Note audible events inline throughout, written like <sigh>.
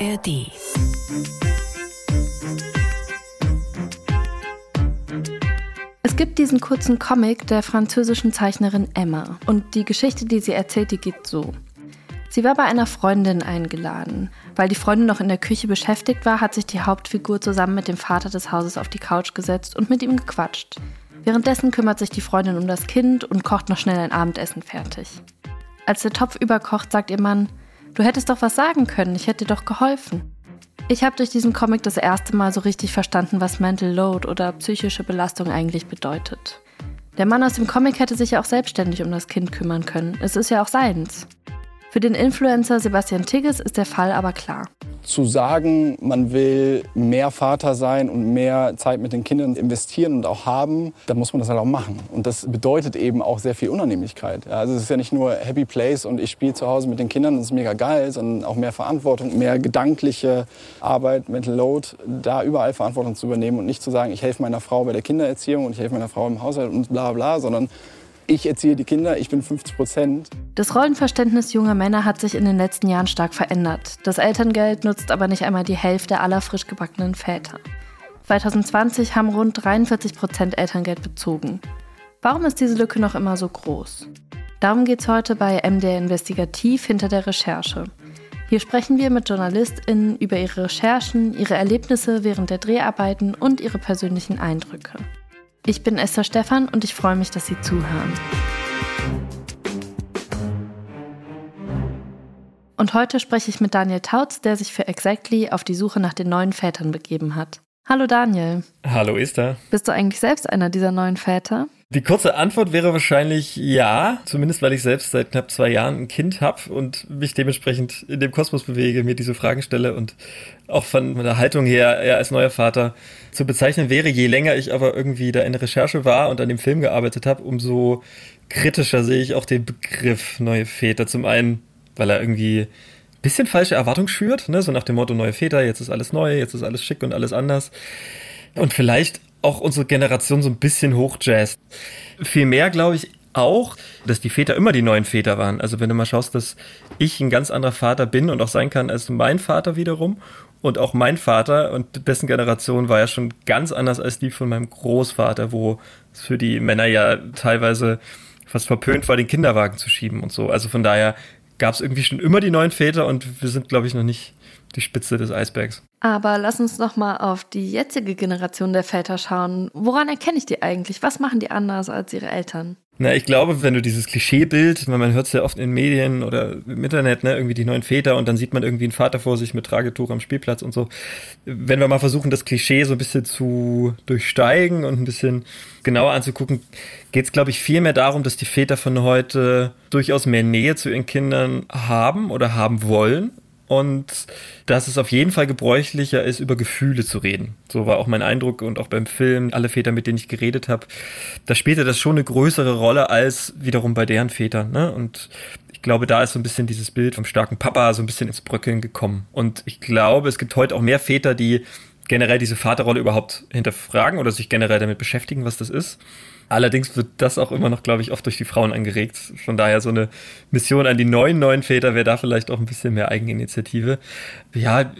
ARD. Es gibt diesen kurzen Comic der französischen Zeichnerin Emma. Und die Geschichte, die sie erzählt, die geht so. Sie war bei einer Freundin eingeladen. Weil die Freundin noch in der Küche beschäftigt war, hat sich die Hauptfigur zusammen mit dem Vater des Hauses auf die Couch gesetzt und mit ihm gequatscht. Währenddessen kümmert sich die Freundin um das Kind und kocht noch schnell ein Abendessen fertig. Als der Topf überkocht, sagt ihr Mann, du hättest doch was sagen können, ich hätte dir doch geholfen. Ich habe durch diesen Comic das erste Mal so richtig verstanden, was Mental Load oder psychische Belastung eigentlich bedeutet. Der Mann aus dem Comic hätte sich ja auch selbstständig um das Kind kümmern können. Es ist ja auch seins. Für den Influencer Sebastian Tigges ist der Fall aber klar zu sagen, man will mehr Vater sein und mehr Zeit mit den Kindern investieren und auch haben, dann muss man das halt auch machen. Und das bedeutet eben auch sehr viel Unannehmlichkeit. Also es ist ja nicht nur Happy Place und ich spiele zu Hause mit den Kindern, das ist mega geil, sondern auch mehr Verantwortung, mehr gedankliche Arbeit, Mental Load, da überall Verantwortung zu übernehmen und nicht zu sagen, ich helfe meiner Frau bei der Kindererziehung und ich helfe meiner Frau im Haushalt und bla bla, sondern ich erziehe die Kinder, ich bin 50 Prozent. Das Rollenverständnis junger Männer hat sich in den letzten Jahren stark verändert. Das Elterngeld nutzt aber nicht einmal die Hälfte aller frisch gebackenen Väter. 2020 haben rund 43 Prozent Elterngeld bezogen. Warum ist diese Lücke noch immer so groß? Darum geht es heute bei MDR Investigativ hinter der Recherche. Hier sprechen wir mit JournalistInnen über ihre Recherchen, ihre Erlebnisse während der Dreharbeiten und ihre persönlichen Eindrücke. Ich bin Esther Stephan und ich freue mich, dass Sie zuhören. Und heute spreche ich mit Daniel Tautz, der sich für Exactly auf die Suche nach den neuen Vätern begeben hat. Hallo Daniel. Hallo Esther. Bist du eigentlich selbst einer dieser neuen Väter? Die kurze Antwort wäre wahrscheinlich ja, zumindest weil ich selbst seit knapp zwei Jahren ein Kind habe und mich dementsprechend in dem Kosmos bewege, mir diese Fragen stelle und auch von der Haltung her eher als neuer Vater zu bezeichnen wäre. Je länger ich aber irgendwie da in der Recherche war und an dem Film gearbeitet habe, umso kritischer sehe ich auch den Begriff neue Väter. Zum einen, weil er irgendwie ein bisschen falsche Erwartung schürt, ne? so nach dem Motto neue Väter, jetzt ist alles neu, jetzt ist alles schick und alles anders. Und vielleicht auch unsere Generation so ein bisschen hochjazzt. Vielmehr glaube ich auch, dass die Väter immer die neuen Väter waren. Also wenn du mal schaust, dass ich ein ganz anderer Vater bin und auch sein kann als mein Vater wiederum. Und auch mein Vater und dessen Generation war ja schon ganz anders als die von meinem Großvater, wo es für die Männer ja teilweise fast verpönt war, den Kinderwagen zu schieben und so. Also von daher gab es irgendwie schon immer die neuen Väter und wir sind, glaube ich, noch nicht die Spitze des Eisbergs. Aber lass uns noch mal auf die jetzige Generation der Väter schauen. Woran erkenne ich die eigentlich? Was machen die anders als ihre Eltern? Na, ich glaube, wenn du dieses Klischeebild, man hört es ja oft in Medien oder im Internet, ne, irgendwie die neuen Väter und dann sieht man irgendwie einen Vater vor sich mit Tragetuch am Spielplatz und so. Wenn wir mal versuchen, das Klischee so ein bisschen zu durchsteigen und ein bisschen genauer anzugucken, geht es, glaube ich, viel mehr darum, dass die Väter von heute durchaus mehr Nähe zu ihren Kindern haben oder haben wollen und dass es auf jeden Fall gebräuchlicher ist, über Gefühle zu reden. So war auch mein Eindruck und auch beim Film, alle Väter, mit denen ich geredet habe, da spielte das schon eine größere Rolle als wiederum bei deren Vätern. Ne? Und ich glaube, da ist so ein bisschen dieses Bild vom starken Papa so ein bisschen ins Bröckeln gekommen. Und ich glaube, es gibt heute auch mehr Väter, die generell diese Vaterrolle überhaupt hinterfragen oder sich generell damit beschäftigen, was das ist. Allerdings wird das auch immer noch, glaube ich, oft durch die Frauen angeregt. Von daher so eine Mission an die neuen neuen Väter wäre da vielleicht auch ein bisschen mehr Eigeninitiative. Ja,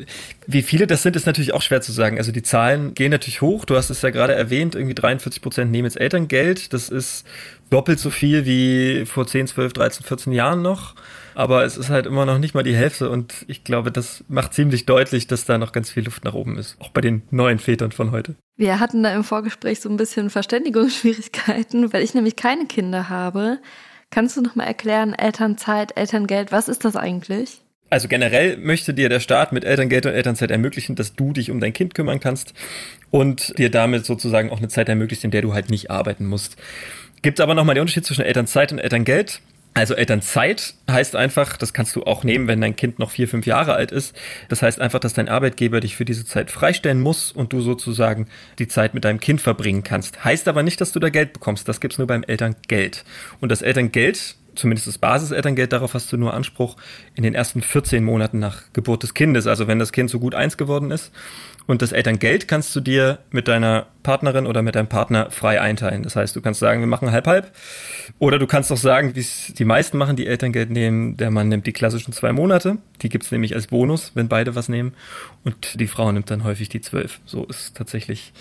wie viele das sind, ist natürlich auch schwer zu sagen. Also die Zahlen gehen natürlich hoch. Du hast es ja gerade erwähnt, irgendwie 43 Prozent nehmen jetzt Elterngeld. Das ist doppelt so viel wie vor 10, 12, 13, 14 Jahren noch aber es ist halt immer noch nicht mal die Hälfte und ich glaube, das macht ziemlich deutlich, dass da noch ganz viel Luft nach oben ist, auch bei den neuen Vätern von heute. Wir hatten da im Vorgespräch so ein bisschen Verständigungsschwierigkeiten, weil ich nämlich keine Kinder habe. Kannst du noch mal erklären, Elternzeit, Elterngeld, was ist das eigentlich? Also generell möchte dir der Staat mit Elterngeld und Elternzeit ermöglichen, dass du dich um dein Kind kümmern kannst und dir damit sozusagen auch eine Zeit ermöglicht, in der du halt nicht arbeiten musst. Gibt aber nochmal den Unterschied zwischen Elternzeit und Elterngeld. Also Elternzeit heißt einfach, das kannst du auch nehmen, wenn dein Kind noch vier, fünf Jahre alt ist. Das heißt einfach, dass dein Arbeitgeber dich für diese Zeit freistellen muss und du sozusagen die Zeit mit deinem Kind verbringen kannst. Heißt aber nicht, dass du da Geld bekommst. Das gibt's nur beim Elterngeld. Und das Elterngeld zumindest das Basiselterngeld, darauf hast du nur Anspruch in den ersten 14 Monaten nach Geburt des Kindes. Also wenn das Kind so gut eins geworden ist und das Elterngeld kannst du dir mit deiner Partnerin oder mit deinem Partner frei einteilen. Das heißt, du kannst sagen, wir machen halb-halb. Oder du kannst auch sagen, wie es die meisten machen, die Elterngeld nehmen, der Mann nimmt die klassischen zwei Monate. Die gibt's nämlich als Bonus, wenn beide was nehmen. Und die Frau nimmt dann häufig die zwölf. So ist tatsächlich,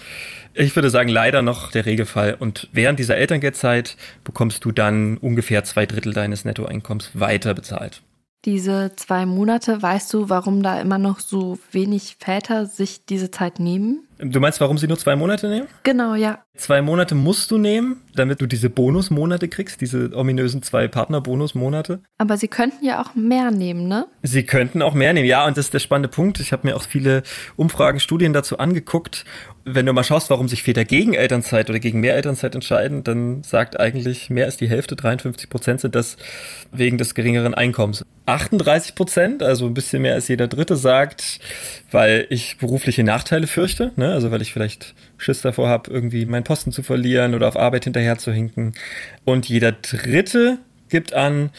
ich würde sagen, leider noch der Regelfall. Und während dieser Elterngeldzeit bekommst du dann ungefähr zwei Drittel deines Nettoeinkommens weiter bezahlt. Diese zwei Monate, weißt du, warum da immer noch so wenig Väter sich diese Zeit nehmen? Du meinst, warum sie nur zwei Monate nehmen? Genau, ja. Zwei Monate musst du nehmen, damit du diese Bonusmonate kriegst, diese ominösen zwei Partner-Bonusmonate. Aber sie könnten ja auch mehr nehmen, ne? Sie könnten auch mehr nehmen, ja, und das ist der spannende Punkt. Ich habe mir auch viele Umfragen, Studien dazu angeguckt. Wenn du mal schaust, warum sich Väter gegen Elternzeit oder gegen mehr Elternzeit entscheiden, dann sagt eigentlich mehr als die Hälfte, 53 Prozent sind das wegen des geringeren Einkommens. 38 Prozent, also ein bisschen mehr als jeder Dritte, sagt, weil ich berufliche Nachteile fürchte. Ne? Ne? Also weil ich vielleicht Schiss davor habe, irgendwie meinen Posten zu verlieren oder auf Arbeit hinterher zu hinken. Und jeder Dritte gibt an,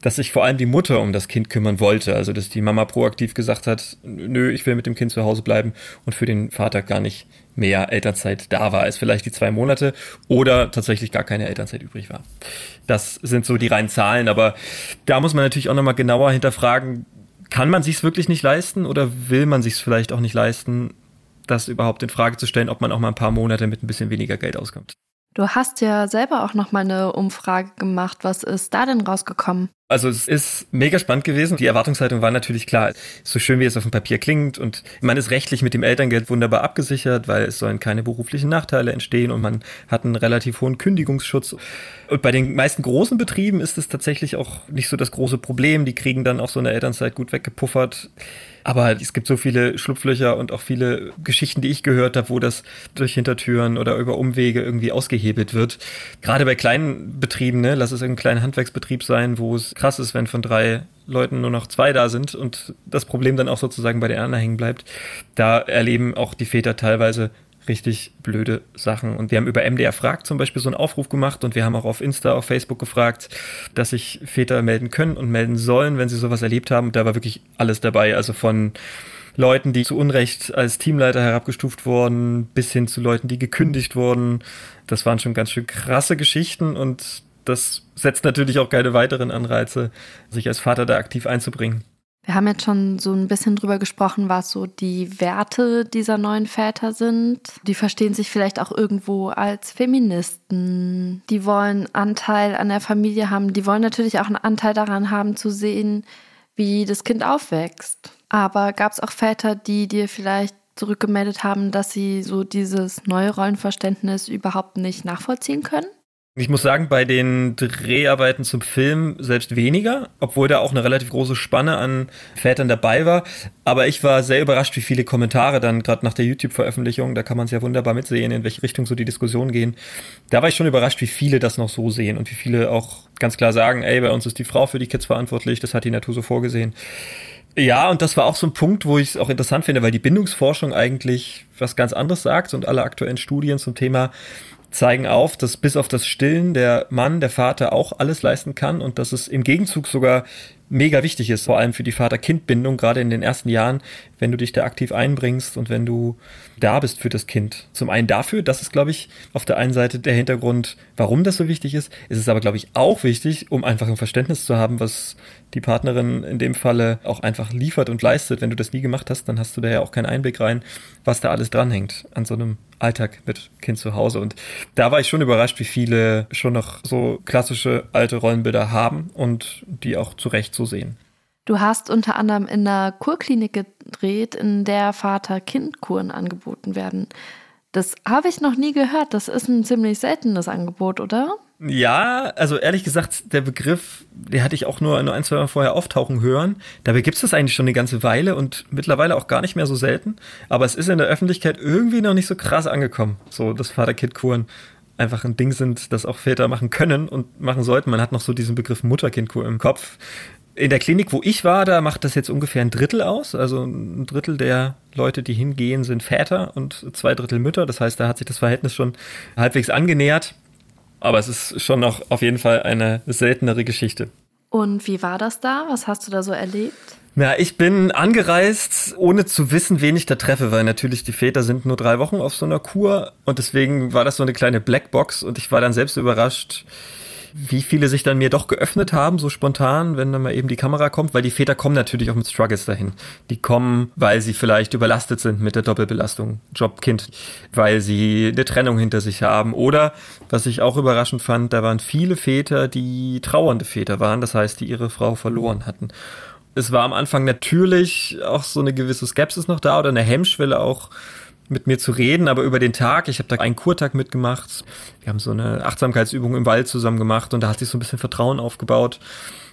dass sich vor allem die Mutter um das Kind kümmern wollte. Also dass die Mama proaktiv gesagt hat, nö, ich will mit dem Kind zu Hause bleiben und für den Vater gar nicht mehr Elternzeit da war als vielleicht die zwei Monate oder tatsächlich gar keine Elternzeit übrig war. Das sind so die reinen Zahlen, aber da muss man natürlich auch nochmal genauer hinterfragen, kann man sich's wirklich nicht leisten oder will man sich's vielleicht auch nicht leisten? Das überhaupt in Frage zu stellen, ob man auch mal ein paar Monate mit ein bisschen weniger Geld auskommt. Du hast ja selber auch noch mal eine Umfrage gemacht. Was ist da denn rausgekommen? Also es ist mega spannend gewesen. Die Erwartungshaltung war natürlich klar, so schön wie es auf dem Papier klingt und man ist rechtlich mit dem Elterngeld wunderbar abgesichert, weil es sollen keine beruflichen Nachteile entstehen und man hat einen relativ hohen Kündigungsschutz. Und bei den meisten großen Betrieben ist es tatsächlich auch nicht so das große Problem. Die kriegen dann auch so eine Elternzeit gut weggepuffert. Aber es gibt so viele Schlupflöcher und auch viele Geschichten, die ich gehört habe, wo das durch Hintertüren oder über Umwege irgendwie ausgehebelt wird. Gerade bei kleinen Betrieben, ne, lass es ein kleiner Handwerksbetrieb sein, wo es krass ist, wenn von drei Leuten nur noch zwei da sind und das Problem dann auch sozusagen bei der anderen hängen bleibt. Da erleben auch die Väter teilweise richtig blöde Sachen. Und wir haben über MDR Fragt zum Beispiel so einen Aufruf gemacht und wir haben auch auf Insta, auf Facebook gefragt, dass sich Väter melden können und melden sollen, wenn sie sowas erlebt haben. Und da war wirklich alles dabei. Also von Leuten, die zu Unrecht als Teamleiter herabgestuft wurden, bis hin zu Leuten, die gekündigt wurden. Das waren schon ganz schön krasse Geschichten und das setzt natürlich auch keine weiteren Anreize, sich als Vater da aktiv einzubringen. Wir haben jetzt schon so ein bisschen drüber gesprochen, was so die Werte dieser neuen Väter sind. Die verstehen sich vielleicht auch irgendwo als Feministen. Die wollen Anteil an der Familie haben. Die wollen natürlich auch einen Anteil daran haben, zu sehen, wie das Kind aufwächst. Aber gab es auch Väter, die dir vielleicht zurückgemeldet haben, dass sie so dieses neue Rollenverständnis überhaupt nicht nachvollziehen können? Ich muss sagen, bei den Dreharbeiten zum Film selbst weniger, obwohl da auch eine relativ große Spanne an Vätern dabei war. Aber ich war sehr überrascht, wie viele Kommentare dann gerade nach der YouTube-Veröffentlichung, da kann man es ja wunderbar mitsehen, in welche Richtung so die Diskussion gehen. Da war ich schon überrascht, wie viele das noch so sehen und wie viele auch ganz klar sagen, ey, bei uns ist die Frau für die Kids verantwortlich, das hat die Natur so vorgesehen. Ja, und das war auch so ein Punkt, wo ich es auch interessant finde, weil die Bindungsforschung eigentlich was ganz anderes sagt und alle aktuellen Studien zum Thema zeigen auf, dass bis auf das Stillen der Mann, der Vater auch alles leisten kann und dass es im Gegenzug sogar mega wichtig ist, vor allem für die Vater-Kind-Bindung, gerade in den ersten Jahren, wenn du dich da aktiv einbringst und wenn du da bist für das Kind. Zum einen dafür, das ist, glaube ich, auf der einen Seite der Hintergrund, warum das so wichtig ist. Es ist aber, glaube ich, auch wichtig, um einfach ein Verständnis zu haben, was die Partnerin in dem Falle auch einfach liefert und leistet. Wenn du das nie gemacht hast, dann hast du da ja auch keinen Einblick rein, was da alles dranhängt an so einem Alltag mit Kind zu Hause. Und da war ich schon überrascht, wie viele schon noch so klassische alte Rollenbilder haben und die auch zu Recht so sehen. Du hast unter anderem in einer Kurklinik gedreht, in der Vater-Kind-Kuren angeboten werden. Das habe ich noch nie gehört. Das ist ein ziemlich seltenes Angebot, oder? Ja, also ehrlich gesagt, der Begriff, der hatte ich auch nur, nur ein, zwei Mal vorher auftauchen hören. Dabei gibt es das eigentlich schon eine ganze Weile und mittlerweile auch gar nicht mehr so selten. Aber es ist in der Öffentlichkeit irgendwie noch nicht so krass angekommen, so dass Vater-Kind-Kuren einfach ein Ding sind, das auch Väter machen können und machen sollten. Man hat noch so diesen Begriff Mutter-Kind-Kur im Kopf. In der Klinik, wo ich war, da macht das jetzt ungefähr ein Drittel aus. Also ein Drittel der Leute, die hingehen, sind Väter und zwei Drittel Mütter. Das heißt, da hat sich das Verhältnis schon halbwegs angenähert. Aber es ist schon noch auf jeden Fall eine seltenere Geschichte. Und wie war das da? Was hast du da so erlebt? Ja, ich bin angereist, ohne zu wissen, wen ich da treffe, weil natürlich die Väter sind nur drei Wochen auf so einer Kur und deswegen war das so eine kleine Blackbox und ich war dann selbst überrascht, wie viele sich dann mir doch geöffnet haben, so spontan, wenn dann mal eben die Kamera kommt, weil die Väter kommen natürlich auch mit Struggles dahin. Die kommen, weil sie vielleicht überlastet sind mit der Doppelbelastung, Job, Kind, weil sie eine Trennung hinter sich haben oder, was ich auch überraschend fand, da waren viele Väter, die trauernde Väter waren, das heißt, die ihre Frau verloren hatten. Es war am Anfang natürlich auch so eine gewisse Skepsis noch da oder eine Hemmschwelle auch, mit mir zu reden, aber über den Tag, ich habe da einen Kurtag mitgemacht. Wir haben so eine Achtsamkeitsübung im Wald zusammen gemacht und da hat sich so ein bisschen Vertrauen aufgebaut.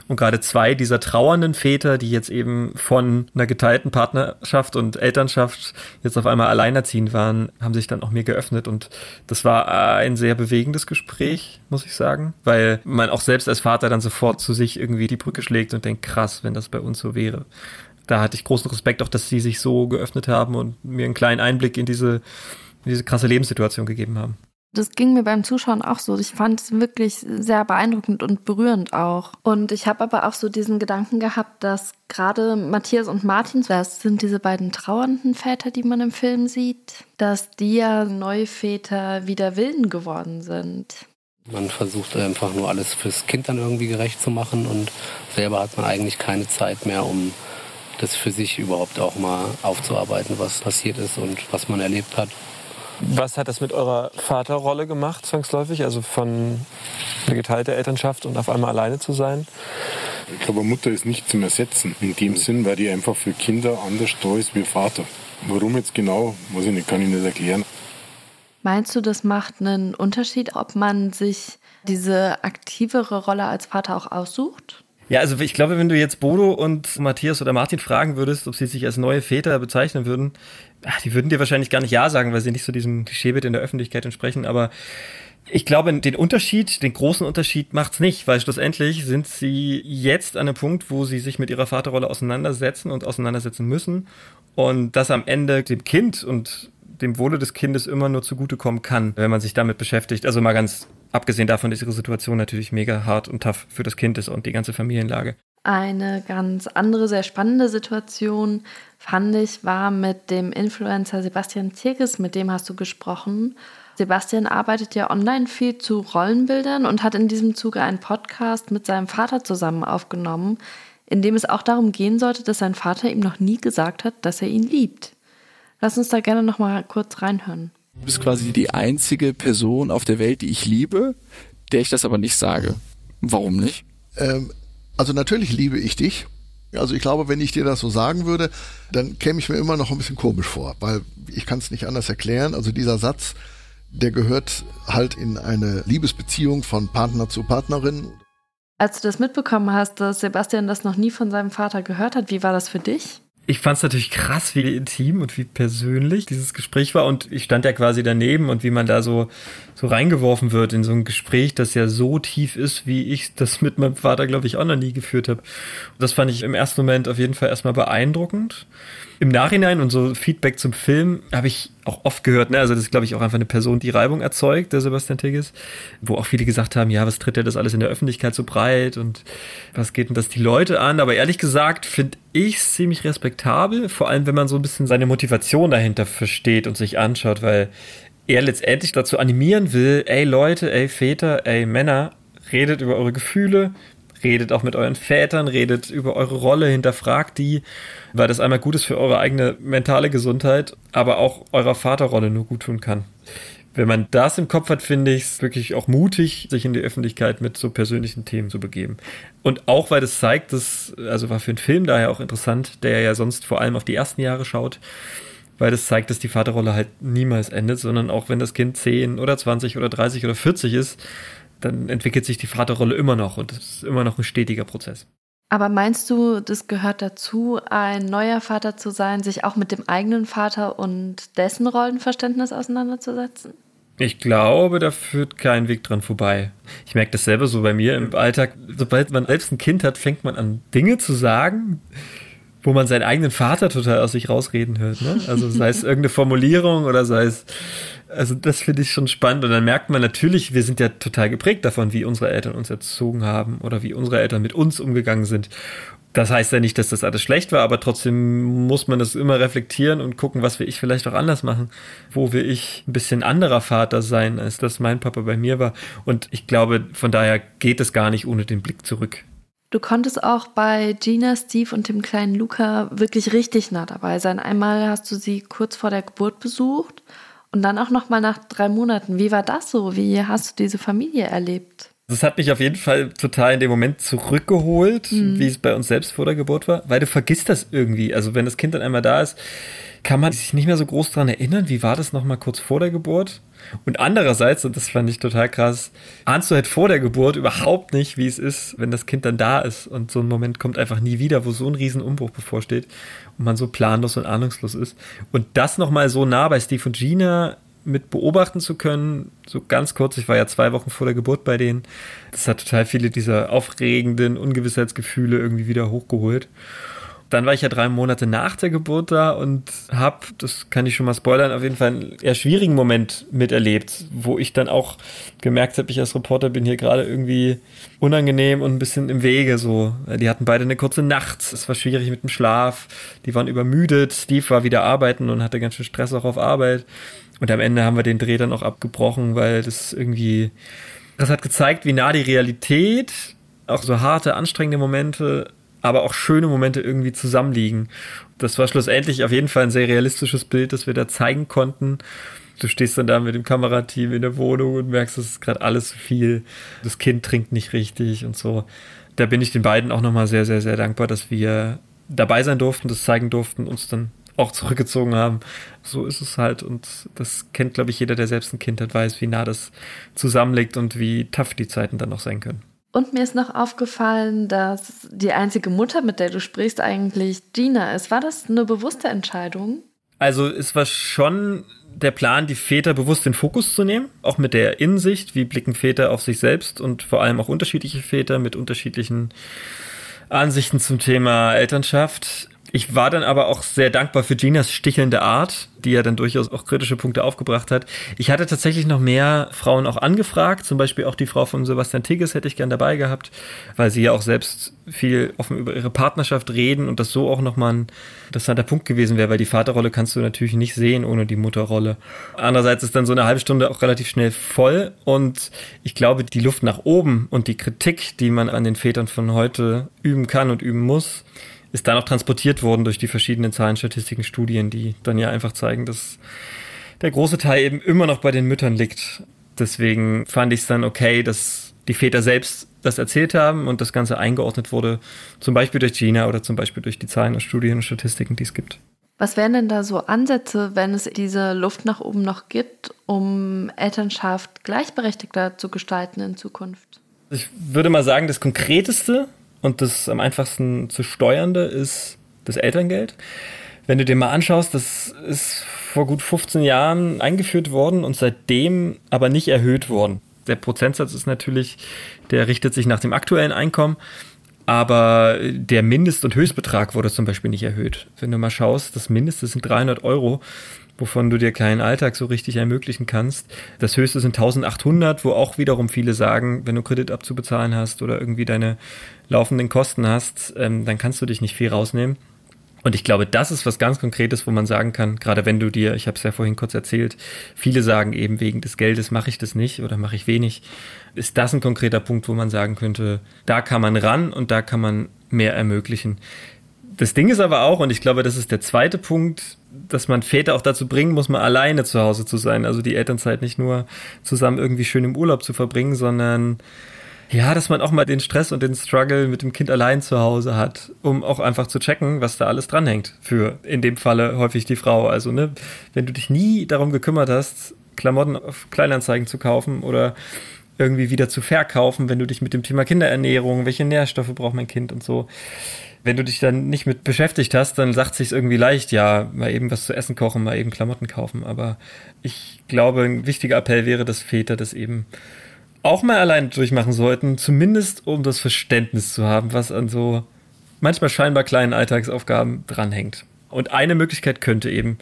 Und gerade zwei dieser trauernden Väter, die jetzt eben von einer geteilten Partnerschaft und Elternschaft jetzt auf einmal alleinerziehend waren, haben sich dann auch mir geöffnet. Und das war ein sehr bewegendes Gespräch, muss ich sagen, weil man auch selbst als Vater dann sofort zu sich irgendwie die Brücke schlägt und denkt, krass, wenn das bei uns so wäre da hatte ich großen Respekt auch, dass sie sich so geöffnet haben und mir einen kleinen Einblick in diese, in diese krasse Lebenssituation gegeben haben. Das ging mir beim Zuschauen auch so. Ich fand es wirklich sehr beeindruckend und berührend auch. Und ich habe aber auch so diesen Gedanken gehabt, dass gerade Matthias und Martin, das sind diese beiden trauernden Väter, die man im Film sieht, dass die ja neue Väter wieder Willen geworden sind. Man versucht einfach nur alles fürs Kind dann irgendwie gerecht zu machen und selber hat man eigentlich keine Zeit mehr, um das für sich überhaupt auch mal aufzuarbeiten, was passiert ist und was man erlebt hat. Was hat das mit eurer Vaterrolle gemacht, zwangsläufig? Also von eine geteilte Elternschaft und auf einmal alleine zu sein? Ich glaube, Mutter ist nicht zum Ersetzen. In dem Sinn, weil die einfach für Kinder anders da ist wie Vater. Warum jetzt genau, weiß ich nicht, kann ich nicht erklären. Meinst du, das macht einen Unterschied, ob man sich diese aktivere Rolle als Vater auch aussucht? Ja, also ich glaube, wenn du jetzt Bodo und Matthias oder Martin fragen würdest, ob sie sich als neue Väter bezeichnen würden, ach, die würden dir wahrscheinlich gar nicht Ja sagen, weil sie nicht so diesem Klischeebild in der Öffentlichkeit entsprechen. Aber ich glaube, den Unterschied, den großen Unterschied macht's nicht, weil schlussendlich sind sie jetzt an einem Punkt, wo sie sich mit ihrer Vaterrolle auseinandersetzen und auseinandersetzen müssen. Und das am Ende dem Kind und dem Wohle des Kindes immer nur zugutekommen kann, wenn man sich damit beschäftigt. Also mal ganz abgesehen davon, dass ihre Situation natürlich mega hart und tough für das Kind ist und die ganze Familienlage. Eine ganz andere, sehr spannende Situation fand ich, war mit dem Influencer Sebastian Tirges, mit dem hast du gesprochen. Sebastian arbeitet ja online viel zu Rollenbildern und hat in diesem Zuge einen Podcast mit seinem Vater zusammen aufgenommen, in dem es auch darum gehen sollte, dass sein Vater ihm noch nie gesagt hat, dass er ihn liebt. Lass uns da gerne noch mal kurz reinhören. Du bist quasi die einzige Person auf der Welt, die ich liebe, der ich das aber nicht sage. Warum nicht? Ähm, also natürlich liebe ich dich. Also ich glaube, wenn ich dir das so sagen würde, dann käme ich mir immer noch ein bisschen komisch vor, weil ich kann es nicht anders erklären. Also dieser Satz, der gehört halt in eine Liebesbeziehung von Partner zu Partnerin. Als du das mitbekommen hast, dass Sebastian das noch nie von seinem Vater gehört hat, wie war das für dich? Ich fand es natürlich krass, wie intim und wie persönlich dieses Gespräch war. Und ich stand ja quasi daneben und wie man da so, so reingeworfen wird in so ein Gespräch, das ja so tief ist, wie ich das <laughs> mit meinem Vater, glaube ich, auch noch nie geführt habe. Das fand ich im ersten Moment auf jeden Fall erstmal beeindruckend. Im Nachhinein und so Feedback zum Film habe ich auch oft gehört, ne? also das ist, glaube ich, auch einfach eine Person, die Reibung erzeugt, der Sebastian Tigges, wo auch viele gesagt haben, ja, was tritt der das alles in der Öffentlichkeit so breit und was geht denn das die Leute an? Aber ehrlich gesagt finde ich ziemlich respektabel, vor allem wenn man so ein bisschen seine Motivation dahinter versteht und sich anschaut, weil er letztendlich dazu animieren will, ey Leute, ey Väter, ey Männer, redet über eure Gefühle, redet auch mit euren Vätern, redet über eure Rolle, hinterfragt die, weil das einmal gut ist für eure eigene mentale Gesundheit, aber auch eurer Vaterrolle nur gut tun kann. Wenn man das im Kopf hat, finde ich es wirklich auch mutig, sich in die Öffentlichkeit mit so persönlichen Themen zu begeben. Und auch, weil das zeigt, dass, also war für einen Film daher auch interessant, der ja sonst vor allem auf die ersten Jahre schaut, weil das zeigt, dass die Vaterrolle halt niemals endet, sondern auch wenn das Kind 10 oder 20 oder 30 oder 40 ist, dann entwickelt sich die Vaterrolle immer noch und es ist immer noch ein stetiger Prozess. Aber meinst du, das gehört dazu, ein neuer Vater zu sein, sich auch mit dem eigenen Vater und dessen Rollenverständnis auseinanderzusetzen? Ich glaube, da führt kein Weg dran vorbei. Ich merke das selber so bei mir im Alltag. Sobald man selbst ein Kind hat, fängt man an, Dinge zu sagen, wo man seinen eigenen Vater total aus sich rausreden hört. Ne? Also sei es <laughs> irgendeine Formulierung oder sei es, also das finde ich schon spannend. Und dann merkt man natürlich, wir sind ja total geprägt davon, wie unsere Eltern uns erzogen haben oder wie unsere Eltern mit uns umgegangen sind. Das heißt ja nicht, dass das alles schlecht war, aber trotzdem muss man das immer reflektieren und gucken, was will ich vielleicht auch anders machen. Wo will ich ein bisschen anderer Vater sein, als das mein Papa bei mir war. Und ich glaube, von daher geht es gar nicht ohne den Blick zurück. Du konntest auch bei Gina, Steve und dem kleinen Luca wirklich richtig nah dabei sein. Einmal hast du sie kurz vor der Geburt besucht und dann auch noch mal nach drei Monaten. Wie war das so? Wie hast du diese Familie erlebt? Das hat mich auf jeden Fall total in dem Moment zurückgeholt, mhm. wie es bei uns selbst vor der Geburt war, weil du vergisst das irgendwie. Also wenn das Kind dann einmal da ist, kann man sich nicht mehr so groß dran erinnern, wie war das nochmal kurz vor der Geburt? Und andererseits, und das fand ich total krass, ahnst du halt vor der Geburt überhaupt nicht, wie es ist, wenn das Kind dann da ist. Und so ein Moment kommt einfach nie wieder, wo so ein Riesenumbruch bevorsteht und man so planlos und ahnungslos ist. Und das nochmal so nah bei Steve und Gina mit beobachten zu können, so ganz kurz, ich war ja zwei Wochen vor der Geburt bei denen, das hat total viele dieser aufregenden Ungewissheitsgefühle irgendwie wieder hochgeholt. Dann war ich ja drei Monate nach der Geburt da und habe, das kann ich schon mal spoilern, auf jeden Fall einen eher schwierigen Moment miterlebt, wo ich dann auch gemerkt habe, ich als Reporter bin hier gerade irgendwie unangenehm und ein bisschen im Wege. So, die hatten beide eine kurze Nacht, es war schwierig mit dem Schlaf, die waren übermüdet. Steve war wieder arbeiten und hatte ganz schön Stress auch auf Arbeit. Und am Ende haben wir den Dreh dann auch abgebrochen, weil das irgendwie, das hat gezeigt, wie nah die Realität, auch so harte, anstrengende Momente, aber auch schöne Momente irgendwie zusammenliegen. Das war schlussendlich auf jeden Fall ein sehr realistisches Bild, das wir da zeigen konnten. Du stehst dann da mit dem Kamerateam in der Wohnung und merkst, es ist gerade alles zu viel. Das Kind trinkt nicht richtig und so. Da bin ich den beiden auch nochmal sehr, sehr, sehr dankbar, dass wir dabei sein durften, das zeigen durften, uns dann auch zurückgezogen haben. So ist es halt und das kennt, glaube ich, jeder, der selbst ein Kind hat, weiß, wie nah das zusammenliegt und wie tough die Zeiten dann noch sein können. Und mir ist noch aufgefallen, dass die einzige Mutter, mit der du sprichst, eigentlich Gina ist. War das eine bewusste Entscheidung? Also es war schon der Plan, die Väter bewusst in Fokus zu nehmen, auch mit der Innensicht, wie blicken Väter auf sich selbst und vor allem auch unterschiedliche Väter mit unterschiedlichen Ansichten zum Thema Elternschaft. Ich war dann aber auch sehr dankbar für Ginas stichelnde Art, die ja dann durchaus auch kritische Punkte aufgebracht hat. Ich hatte tatsächlich noch mehr Frauen auch angefragt, zum Beispiel auch die Frau von Sebastian Tigges hätte ich gern dabei gehabt, weil sie ja auch selbst viel offen über ihre Partnerschaft reden und das so auch nochmal ein interessanter Punkt gewesen wäre, weil die Vaterrolle kannst du natürlich nicht sehen ohne die Mutterrolle. Andererseits ist dann so eine halbe Stunde auch relativ schnell voll und ich glaube, die Luft nach oben und die Kritik, die man an den Vätern von heute üben kann und üben muss, ist dann auch transportiert worden durch die verschiedenen Zahlen, Statistiken, Studien, die dann ja einfach zeigen, dass der große Teil eben immer noch bei den Müttern liegt. Deswegen fand ich es dann okay, dass die Väter selbst das erzählt haben und das Ganze eingeordnet wurde, zum Beispiel durch Gina oder zum Beispiel durch die Zahlen und Studien und Statistiken, die es gibt. Was wären denn da so Ansätze, wenn es diese Luft nach oben noch gibt, um Elternschaft gleichberechtigter zu gestalten in Zukunft? Ich würde mal sagen, das Konkreteste, und das am einfachsten zu steuernde ist das Elterngeld. Wenn du dir mal anschaust, das ist vor gut 15 Jahren eingeführt worden und seitdem aber nicht erhöht worden. Der Prozentsatz ist natürlich, der richtet sich nach dem aktuellen Einkommen, aber der Mindest- und Höchstbetrag wurde zum Beispiel nicht erhöht. Wenn du mal schaust, das Mindeste sind 300 Euro wovon du dir keinen Alltag so richtig ermöglichen kannst. Das höchste sind 1800, wo auch wiederum viele sagen, wenn du Kredit abzubezahlen hast oder irgendwie deine laufenden Kosten hast, ähm, dann kannst du dich nicht viel rausnehmen. Und ich glaube, das ist was ganz Konkretes, wo man sagen kann, gerade wenn du dir, ich habe es ja vorhin kurz erzählt, viele sagen eben wegen des Geldes mache ich das nicht oder mache ich wenig. Ist das ein konkreter Punkt, wo man sagen könnte, da kann man ran und da kann man mehr ermöglichen. Das Ding ist aber auch, und ich glaube, das ist der zweite Punkt, dass man Väter auch dazu bringen muss, mal alleine zu Hause zu sein. Also die Elternzeit nicht nur zusammen irgendwie schön im Urlaub zu verbringen, sondern ja, dass man auch mal den Stress und den Struggle mit dem Kind allein zu Hause hat, um auch einfach zu checken, was da alles dranhängt. Für in dem Falle häufig die Frau. Also, ne, wenn du dich nie darum gekümmert hast, Klamotten auf Kleinanzeigen zu kaufen oder irgendwie wieder zu verkaufen, wenn du dich mit dem Thema Kinderernährung, welche Nährstoffe braucht mein Kind und so, wenn du dich dann nicht mit beschäftigt hast, dann sagt sich irgendwie leicht, ja, mal eben was zu essen kochen, mal eben Klamotten kaufen. Aber ich glaube, ein wichtiger Appell wäre, dass Väter das eben auch mal allein durchmachen sollten, zumindest um das Verständnis zu haben, was an so manchmal scheinbar kleinen Alltagsaufgaben dranhängt. Und eine Möglichkeit könnte eben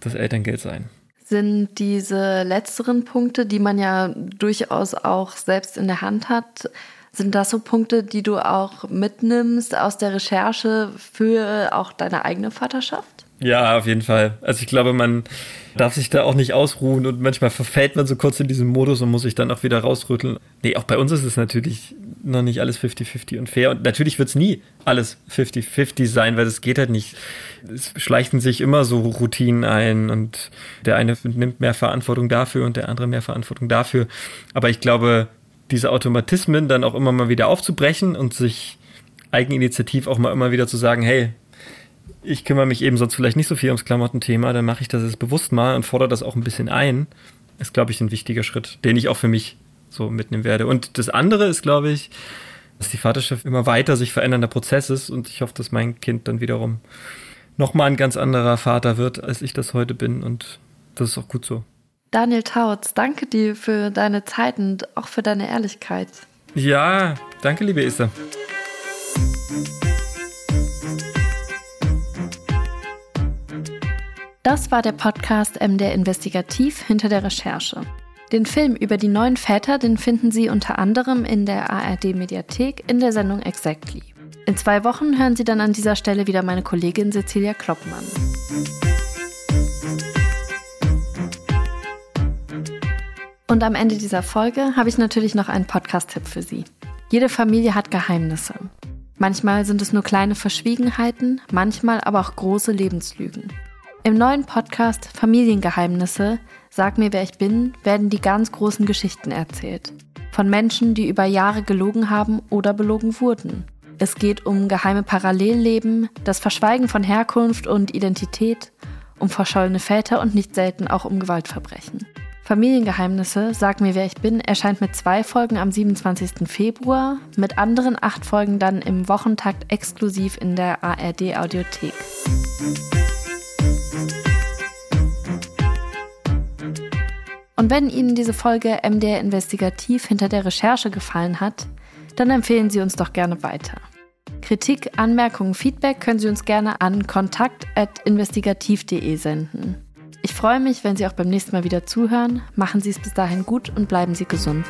das Elterngeld sein. Sind diese letzteren Punkte, die man ja durchaus auch selbst in der Hand hat, sind das so Punkte, die du auch mitnimmst aus der Recherche für auch deine eigene Vaterschaft? Ja, auf jeden Fall. Also ich glaube, man darf sich da auch nicht ausruhen und manchmal verfällt man so kurz in diesen Modus und muss sich dann auch wieder rausrütteln. Nee, auch bei uns ist es natürlich noch nicht alles 50-50 und fair. Und natürlich wird es nie alles 50-50 sein, weil es geht halt nicht. Es schleichen sich immer so Routinen ein und der eine nimmt mehr Verantwortung dafür und der andere mehr Verantwortung dafür. Aber ich glaube, diese Automatismen dann auch immer mal wieder aufzubrechen und sich eigeninitiativ auch mal immer wieder zu sagen, hey, ich kümmere mich eben sonst vielleicht nicht so viel ums Klamottenthema, dann mache ich das jetzt bewusst mal und fordere das auch ein bisschen ein. Ist, glaube ich, ein wichtiger Schritt, den ich auch für mich so mitnehmen werde. Und das andere ist, glaube ich, dass die Vaterschaft immer weiter sich verändernder Prozess ist und ich hoffe, dass mein Kind dann wiederum nochmal ein ganz anderer Vater wird, als ich das heute bin und das ist auch gut so. Daniel Tautz, danke dir für deine Zeit und auch für deine Ehrlichkeit. Ja, danke, liebe Esther. Das war der Podcast MDR Investigativ hinter der Recherche. Den Film über die neuen Väter, den finden Sie unter anderem in der ARD Mediathek in der Sendung Exactly. In zwei Wochen hören Sie dann an dieser Stelle wieder meine Kollegin Cecilia Kloppmann. Und am Ende dieser Folge habe ich natürlich noch einen Podcast-Tipp für Sie. Jede Familie hat Geheimnisse. Manchmal sind es nur kleine Verschwiegenheiten, manchmal aber auch große Lebenslügen. Im neuen Podcast Familiengeheimnisse Sag mir, wer ich bin, werden die ganz großen Geschichten erzählt. Von Menschen, die über Jahre gelogen haben oder belogen wurden. Es geht um geheime Parallelleben, das Verschweigen von Herkunft und Identität, um verschollene Väter und nicht selten auch um Gewaltverbrechen. Familiengeheimnisse, Sag mir, wer ich bin, erscheint mit zwei Folgen am 27. Februar, mit anderen acht Folgen dann im Wochentakt exklusiv in der ARD Audiothek. Und wenn Ihnen diese Folge MDR Investigativ hinter der Recherche gefallen hat, dann empfehlen Sie uns doch gerne weiter. Kritik, Anmerkungen, Feedback können Sie uns gerne an kontakt.investigativ.de senden. Ich freue mich, wenn Sie auch beim nächsten Mal wieder zuhören. Machen Sie es bis dahin gut und bleiben Sie gesund.